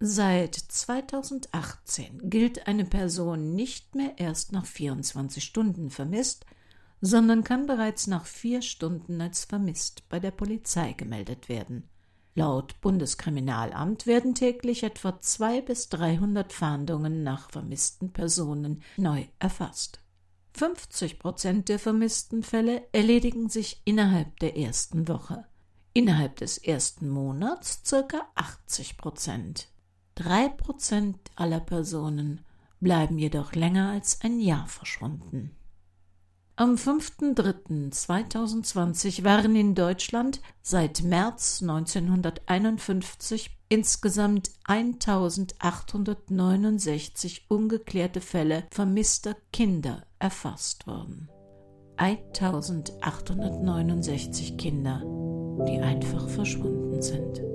Seit 2018 gilt eine Person nicht mehr erst nach 24 Stunden vermisst, sondern kann bereits nach vier Stunden als vermisst bei der Polizei gemeldet werden. Laut Bundeskriminalamt werden täglich etwa zwei bis 300 Fahndungen nach vermissten Personen neu erfasst. 50 Prozent der vermissten Fälle erledigen sich innerhalb der ersten Woche. Innerhalb des ersten Monats circa 80 Prozent. Drei Prozent aller Personen bleiben jedoch länger als ein Jahr verschwunden. Am 5.3.2020 waren in Deutschland seit März 1951 insgesamt 1869 ungeklärte Fälle vermisster Kinder erfasst worden. 1869 Kinder, die einfach verschwunden sind.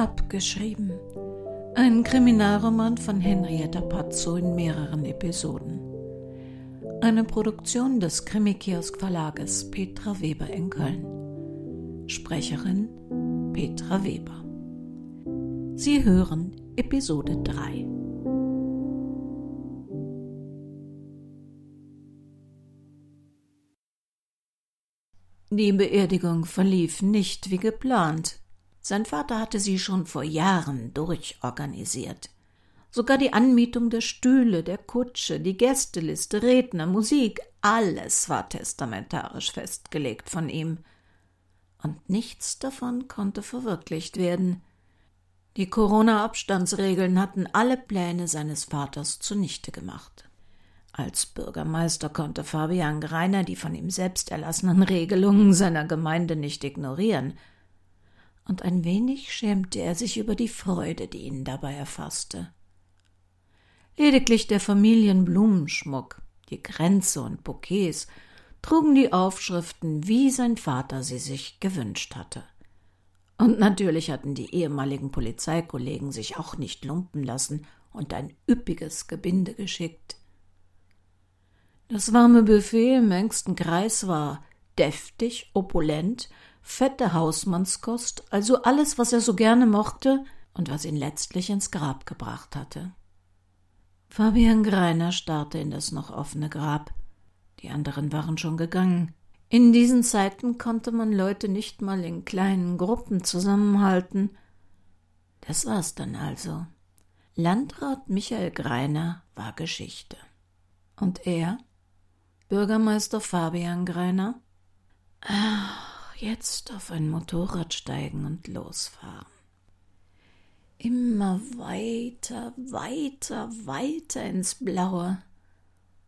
Abgeschrieben. Ein Kriminalroman von Henrietta Pazzo in mehreren Episoden. Eine Produktion des Krimikiosk Verlages Petra Weber in Köln. Sprecherin Petra Weber. Sie hören Episode 3. Die Beerdigung verlief nicht wie geplant. Sein Vater hatte sie schon vor Jahren durchorganisiert. Sogar die Anmietung der Stühle, der Kutsche, die Gästeliste, Redner, Musik, alles war testamentarisch festgelegt von ihm. Und nichts davon konnte verwirklicht werden. Die Corona-Abstandsregeln hatten alle Pläne seines Vaters zunichte gemacht. Als Bürgermeister konnte Fabian Greiner die von ihm selbst erlassenen Regelungen seiner Gemeinde nicht ignorieren – und ein wenig schämte er sich über die Freude, die ihn dabei erfasste. Lediglich der Familienblumenschmuck, die Kränze und Bouquets trugen die Aufschriften, wie sein Vater sie sich gewünscht hatte. Und natürlich hatten die ehemaligen Polizeikollegen sich auch nicht lumpen lassen und ein üppiges Gebinde geschickt. Das warme Buffet im engsten Kreis war deftig, opulent fette Hausmannskost, also alles, was er so gerne mochte und was ihn letztlich ins Grab gebracht hatte. Fabian Greiner starrte in das noch offene Grab. Die anderen waren schon gegangen. In diesen Zeiten konnte man Leute nicht mal in kleinen Gruppen zusammenhalten. Das war's dann also. Landrat Michael Greiner war Geschichte. Und er? Bürgermeister Fabian Greiner? Ah, jetzt auf ein Motorrad steigen und losfahren. Immer weiter, weiter, weiter ins Blaue,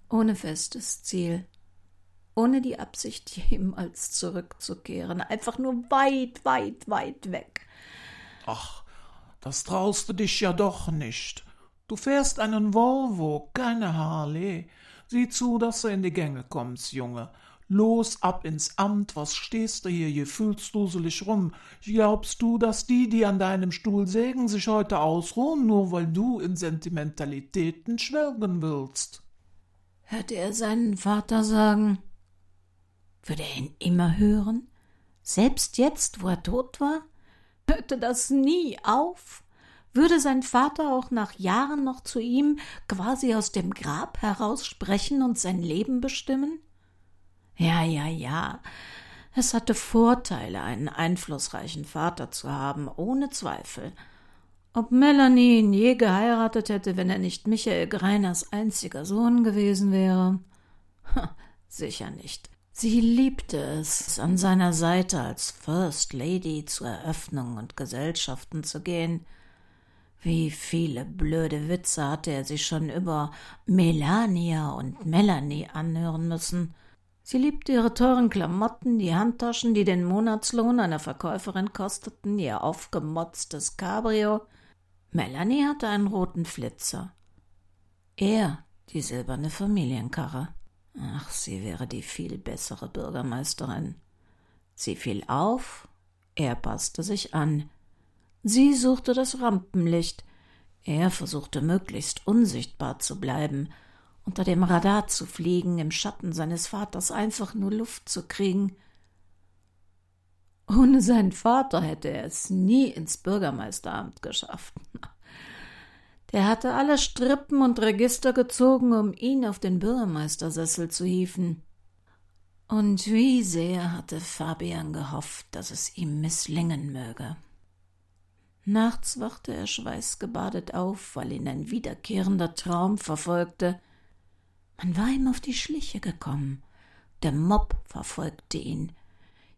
ohne festes Ziel, ohne die Absicht, jemals zurückzukehren, einfach nur weit, weit, weit weg. Ach, das traust du dich ja doch nicht. Du fährst einen Volvo, keine Harley. Sieh zu, dass du in die Gänge kommst, Junge. Los ab ins Amt, was stehst du hier gefühlsduselig rum? Glaubst du, dass die, die an deinem Stuhl sägen, sich heute ausruhen, nur weil du in Sentimentalitäten schwelgen willst? Hörte er seinen Vater sagen? Würde er ihn immer hören? Selbst jetzt, wo er tot war? Hörte das nie auf? Würde sein Vater auch nach Jahren noch zu ihm quasi aus dem Grab heraus sprechen und sein Leben bestimmen? Ja, ja, ja. Es hatte Vorteile, einen einflussreichen Vater zu haben, ohne Zweifel. Ob Melanie ihn je geheiratet hätte, wenn er nicht Michael Greiners einziger Sohn gewesen wäre? Sicher nicht. Sie liebte es, an seiner Seite als First Lady zu Eröffnungen und Gesellschaften zu gehen. Wie viele blöde Witze hatte er sich schon über Melania und Melanie anhören müssen. Sie liebte ihre teuren Klamotten, die Handtaschen, die den Monatslohn einer Verkäuferin kosteten, ihr aufgemotztes Cabrio. Melanie hatte einen roten Flitzer. Er die silberne Familienkarre. Ach, sie wäre die viel bessere Bürgermeisterin. Sie fiel auf, er passte sich an. Sie suchte das Rampenlicht, Er versuchte möglichst unsichtbar zu bleiben, unter dem Radar zu fliegen, im Schatten seines Vaters einfach nur Luft zu kriegen. Ohne seinen Vater hätte er es nie ins Bürgermeisteramt geschafft. Der hatte alle Strippen und Register gezogen, um ihn auf den Bürgermeistersessel zu hieven. Und wie sehr hatte Fabian gehofft, dass es ihm misslingen möge. Nachts wachte er schweißgebadet auf, weil ihn ein wiederkehrender Traum verfolgte. Man war ihm auf die Schliche gekommen. Der Mob verfolgte ihn.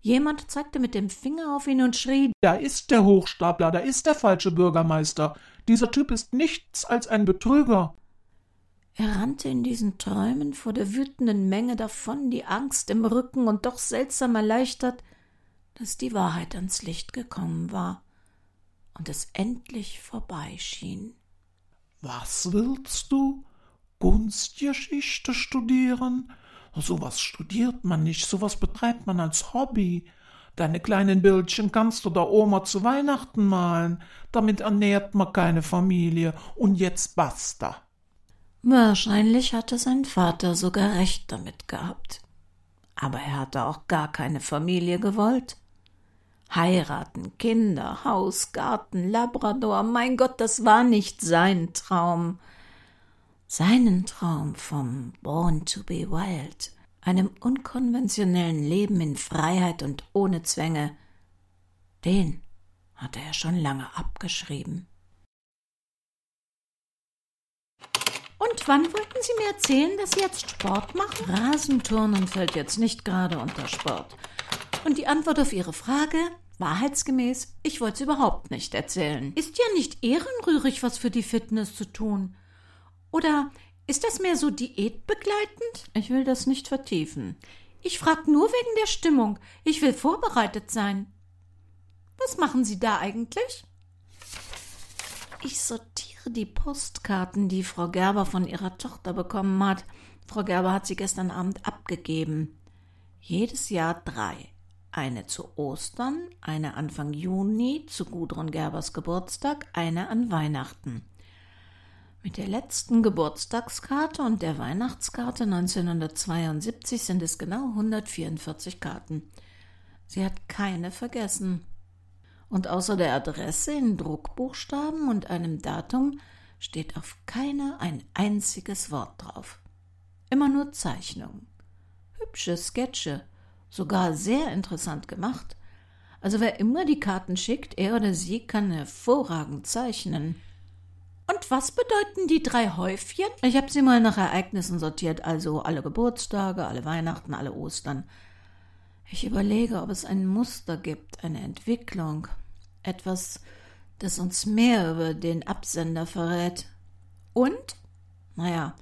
Jemand zeigte mit dem Finger auf ihn und schrie Da ist der Hochstapler, da ist der falsche Bürgermeister. Dieser Typ ist nichts als ein Betrüger. Er rannte in diesen Träumen vor der wütenden Menge davon, die Angst im Rücken und doch seltsam erleichtert, dass die Wahrheit ans Licht gekommen war und es endlich vorbei schien. Was willst du? Kunstgeschichte studieren? Sowas studiert man nicht, sowas betreibt man als Hobby. Deine kleinen Bildchen kannst du der Oma zu Weihnachten malen. Damit ernährt man keine Familie. Und jetzt basta. Wahrscheinlich hatte sein Vater sogar recht damit gehabt. Aber er hatte auch gar keine Familie gewollt. Heiraten, Kinder, Haus, Garten, Labrador, mein Gott, das war nicht sein Traum seinen Traum vom Born to be Wild, einem unkonventionellen Leben in Freiheit und ohne Zwänge, den hatte er schon lange abgeschrieben. Und wann wollten Sie mir erzählen, dass Sie jetzt Sport machen? Rasenturnen fällt jetzt nicht gerade unter Sport. Und die Antwort auf Ihre Frage? Wahrheitsgemäß, ich wollte es überhaupt nicht erzählen. Ist ja nicht ehrenrührig, was für die Fitness zu tun. Oder ist das mehr so diätbegleitend? Ich will das nicht vertiefen. Ich frag nur wegen der Stimmung. Ich will vorbereitet sein. Was machen Sie da eigentlich? Ich sortiere die Postkarten, die Frau Gerber von ihrer Tochter bekommen hat. Frau Gerber hat sie gestern Abend abgegeben. Jedes Jahr drei. Eine zu Ostern, eine Anfang Juni zu Gudrun Gerbers Geburtstag, eine an Weihnachten. Mit der letzten Geburtstagskarte und der Weihnachtskarte 1972 sind es genau 144 Karten. Sie hat keine vergessen. Und außer der Adresse in Druckbuchstaben und einem Datum steht auf keiner ein einziges Wort drauf. Immer nur Zeichnungen. Hübsche Sketche, sogar sehr interessant gemacht. Also wer immer die Karten schickt, er oder sie kann hervorragend zeichnen. Was bedeuten die drei Häufchen? Ich habe sie mal nach Ereignissen sortiert, also alle Geburtstage, alle Weihnachten, alle Ostern. Ich überlege, ob es ein Muster gibt, eine Entwicklung, etwas, das uns mehr über den Absender verrät. Und? Naja,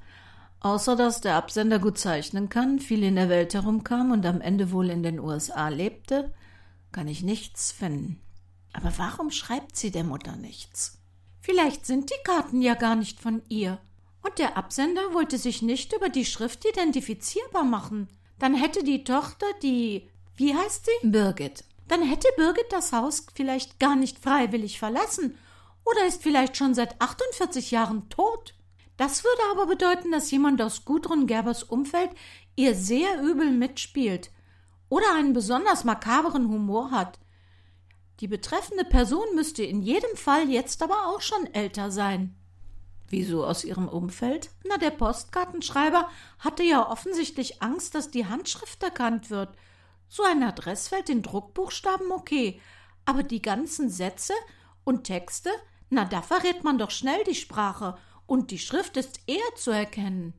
außer dass der Absender gut zeichnen kann, viel in der Welt herumkam und am Ende wohl in den USA lebte, kann ich nichts finden. Aber warum schreibt sie der Mutter nichts? Vielleicht sind die Karten ja gar nicht von ihr. Und der Absender wollte sich nicht über die Schrift identifizierbar machen. Dann hätte die Tochter, die. Wie heißt sie? Birgit. Dann hätte Birgit das Haus vielleicht gar nicht freiwillig verlassen oder ist vielleicht schon seit 48 Jahren tot. Das würde aber bedeuten, dass jemand aus Gudrun Gerbers Umfeld ihr sehr übel mitspielt oder einen besonders makaberen Humor hat. Die betreffende Person müsste in jedem Fall jetzt aber auch schon älter sein. Wieso aus ihrem Umfeld? Na, der Postkartenschreiber hatte ja offensichtlich Angst, dass die Handschrift erkannt wird. So ein Adressfeld in Druckbuchstaben okay, aber die ganzen Sätze und Texte, na, da verrät man doch schnell die Sprache und die Schrift ist eher zu erkennen.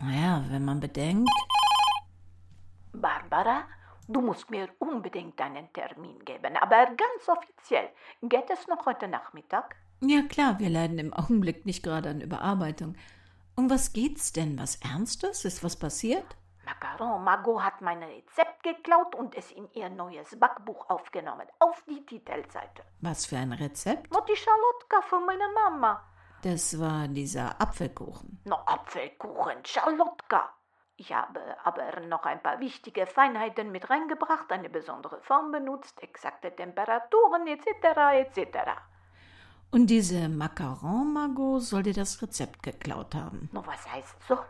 Naja, wenn man bedenkt. Barbara, Du musst mir unbedingt einen Termin geben, aber ganz offiziell. Geht es noch heute Nachmittag? Ja klar, wir leiden im Augenblick nicht gerade an Überarbeitung. Um was geht's denn? Was Ernstes? Ist was passiert? Macaron, Margot hat mein Rezept geklaut und es in ihr neues Backbuch aufgenommen, auf die Titelseite. Was für ein Rezept? No, die Charlotka von meiner Mama. Das war dieser Apfelkuchen. No, Apfelkuchen, Charlotka. Ich habe aber noch ein paar wichtige Feinheiten mit reingebracht, eine besondere Form benutzt, exakte Temperaturen etc. etc. Und diese Macaron-Margot soll dir das Rezept geklaut haben. No, was heißt soll?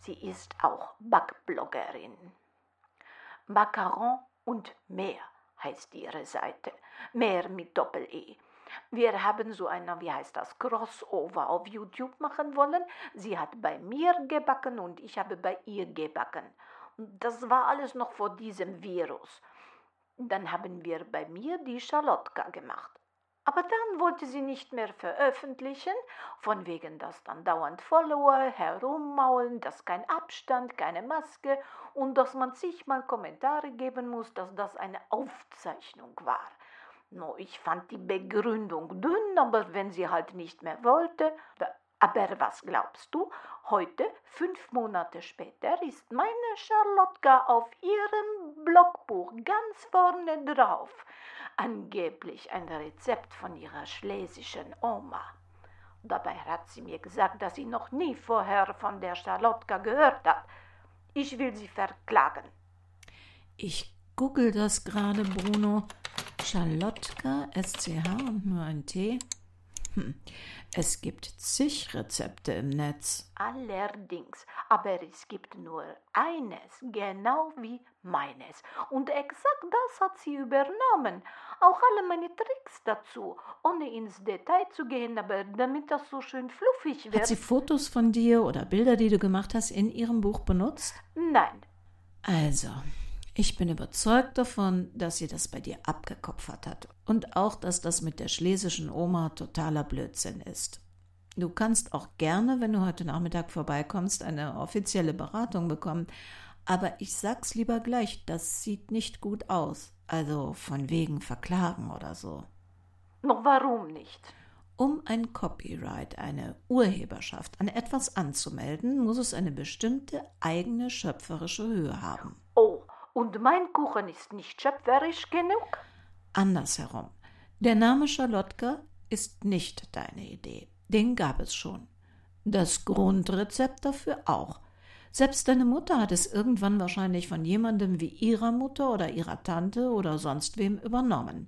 Sie ist auch Backbloggerin. Macaron und mehr heißt ihre Seite. Mehr mit Doppel-E. Wir haben so eine, wie heißt das, Crossover auf YouTube machen wollen. Sie hat bei mir gebacken und ich habe bei ihr gebacken. Das war alles noch vor diesem Virus. Dann haben wir bei mir die Charlotka gemacht. Aber dann wollte sie nicht mehr veröffentlichen, von wegen dass dann dauernd Follower herummaulen, dass kein Abstand, keine Maske und dass man sich mal Kommentare geben muss, dass das eine Aufzeichnung war. No, ich fand die Begründung dünn, aber wenn sie halt nicht mehr wollte. Aber was glaubst du? Heute, fünf Monate später, ist meine Charlotka auf ihrem Blogbuch ganz vorne drauf. Angeblich ein Rezept von ihrer schlesischen Oma. Dabei hat sie mir gesagt, dass sie noch nie vorher von der Charlotka gehört hat. Ich will sie verklagen. Ich google das gerade, Bruno. Charlotka, SCH und nur ein T. Hm. Es gibt zig Rezepte im Netz. Allerdings, aber es gibt nur eines, genau wie meines. Und exakt das hat sie übernommen. Auch alle meine Tricks dazu, ohne ins Detail zu gehen, aber damit das so schön fluffig wird. Hat sie Fotos von dir oder Bilder, die du gemacht hast, in ihrem Buch benutzt? Nein. Also, ich bin überzeugt davon, dass sie das bei dir abgekopfert hat. Und auch, dass das mit der schlesischen Oma totaler Blödsinn ist. Du kannst auch gerne, wenn du heute Nachmittag vorbeikommst, eine offizielle Beratung bekommen. Aber ich sag's lieber gleich, das sieht nicht gut aus. Also von wegen Verklagen oder so. Noch warum nicht? Um ein Copyright, eine Urheberschaft an etwas anzumelden, muss es eine bestimmte eigene schöpferische Höhe haben. Oh, und mein Kuchen ist nicht schöpferisch genug? Andersherum. Der Name Charlotka ist nicht deine Idee. Den gab es schon. Das Grundrezept dafür auch. Selbst deine Mutter hat es irgendwann wahrscheinlich von jemandem wie ihrer Mutter oder ihrer Tante oder sonst wem übernommen.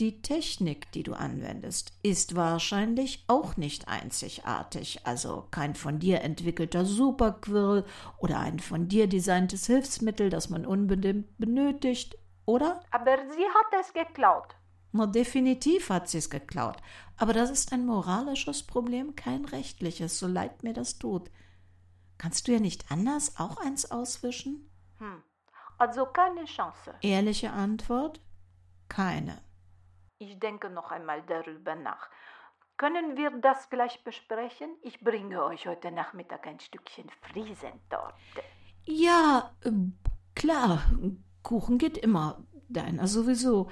Die Technik, die du anwendest, ist wahrscheinlich auch nicht einzigartig, also kein von dir entwickelter Superquirl oder ein von dir designtes Hilfsmittel, das man unbedingt benötigt, oder? Aber sie hat es geklaut. Na, definitiv hat sie es geklaut. Aber das ist ein moralisches Problem, kein rechtliches, so leid mir das tut. Kannst du ja nicht anders auch eins auswischen? Hm. Also keine Chance. Ehrliche Antwort? Keine. Ich denke noch einmal darüber nach. Können wir das gleich besprechen? Ich bringe euch heute Nachmittag ein Stückchen Friesentorte. Ja, äh, klar. Kuchen geht immer. Deiner sowieso.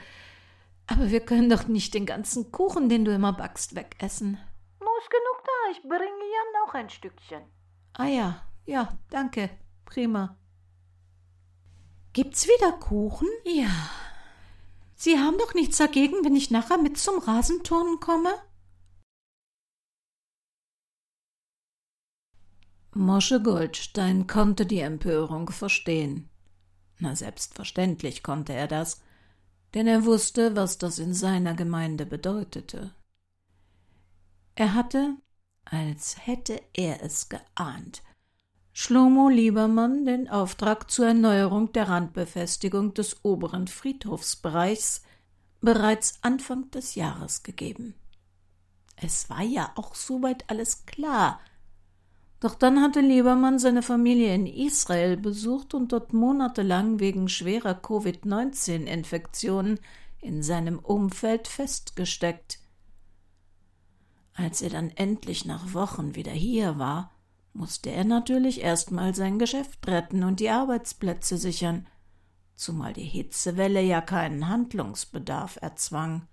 Aber wir können doch nicht den ganzen Kuchen, den du immer backst, wegessen. Nur ist genug da. Ich bringe ja noch ein Stückchen. Ah ja, ja, danke. Prima. Gibt's wieder Kuchen? Ja. Sie haben doch nichts dagegen, wenn ich nachher mit zum Rasenturnen komme? Mosche Goldstein konnte die Empörung verstehen. Na, selbstverständlich konnte er das, denn er wusste, was das in seiner Gemeinde bedeutete. Er hatte, als hätte er es geahnt, Schlomo Liebermann den Auftrag zur Erneuerung der Randbefestigung des oberen Friedhofsbereichs bereits Anfang des Jahres gegeben. Es war ja auch soweit alles klar. Doch dann hatte Liebermann seine Familie in Israel besucht und dort monatelang wegen schwerer Covid-19-Infektionen in seinem Umfeld festgesteckt. Als er dann endlich nach Wochen wieder hier war, musste er natürlich erstmal sein Geschäft retten und die Arbeitsplätze sichern, zumal die Hitzewelle ja keinen Handlungsbedarf erzwang.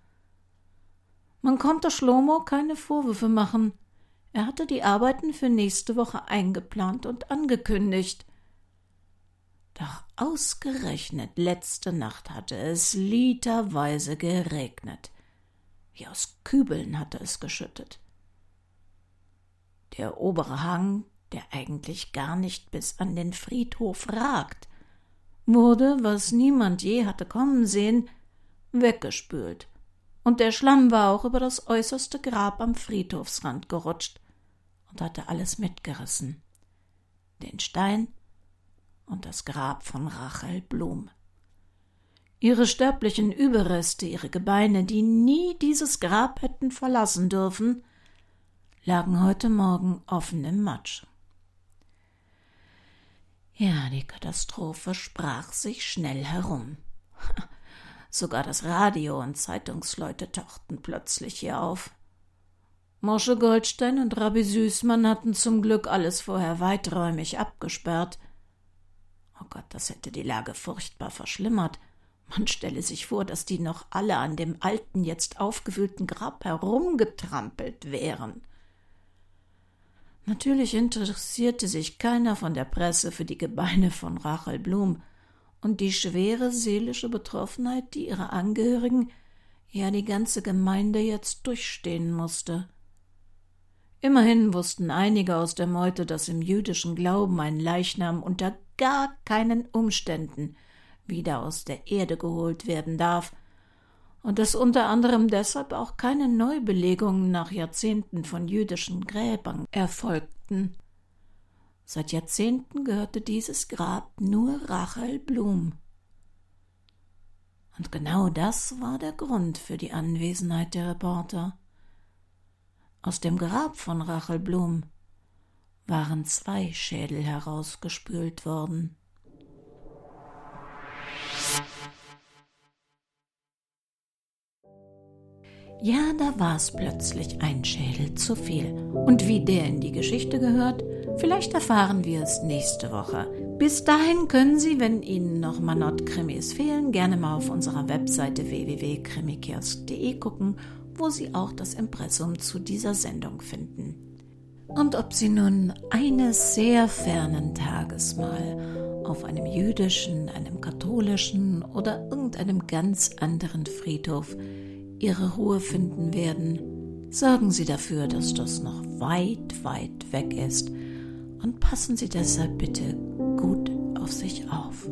Man konnte Schlomo keine Vorwürfe machen. Er hatte die Arbeiten für nächste Woche eingeplant und angekündigt. Doch ausgerechnet letzte Nacht hatte es literweise geregnet. Wie aus Kübeln hatte es geschüttet. Der obere Hang der eigentlich gar nicht bis an den Friedhof ragt, wurde, was niemand je hatte kommen sehen, weggespült und der Schlamm war auch über das äußerste Grab am Friedhofsrand gerutscht und hatte alles mitgerissen. Den Stein und das Grab von Rachel Blum. Ihre sterblichen Überreste, ihre Gebeine, die nie dieses Grab hätten verlassen dürfen, lagen heute Morgen offen im Matsch. Ja, die Katastrophe sprach sich schnell herum. Sogar das Radio und Zeitungsleute tauchten plötzlich hier auf. Mosche Goldstein und Rabbi Süßmann hatten zum Glück alles vorher weiträumig abgesperrt. Oh Gott, das hätte die Lage furchtbar verschlimmert. Man stelle sich vor, dass die noch alle an dem alten, jetzt aufgewühlten Grab herumgetrampelt wären. Natürlich interessierte sich keiner von der Presse für die Gebeine von Rachel Blum und die schwere seelische Betroffenheit, die ihre Angehörigen, ja die ganze Gemeinde jetzt durchstehen musste. Immerhin wussten einige aus der Meute, dass im jüdischen Glauben ein Leichnam unter gar keinen Umständen wieder aus der Erde geholt werden darf, und dass unter anderem deshalb auch keine Neubelegungen nach Jahrzehnten von jüdischen Gräbern erfolgten. Seit Jahrzehnten gehörte dieses Grab nur Rachel Blum. Und genau das war der Grund für die Anwesenheit der Reporter. Aus dem Grab von Rachel Blum waren zwei Schädel herausgespült worden. Ja, da war es plötzlich ein Schädel zu viel. Und wie der in die Geschichte gehört, vielleicht erfahren wir es nächste Woche. Bis dahin können Sie, wenn Ihnen noch Manott-Krimis fehlen, gerne mal auf unserer Webseite www.krimikiosk.de gucken, wo Sie auch das Impressum zu dieser Sendung finden. Und ob Sie nun eines sehr fernen Tages mal auf einem jüdischen, einem katholischen oder irgendeinem ganz anderen Friedhof ihre Ruhe finden werden, sorgen Sie dafür, dass das noch weit, weit weg ist und passen Sie deshalb bitte gut auf sich auf.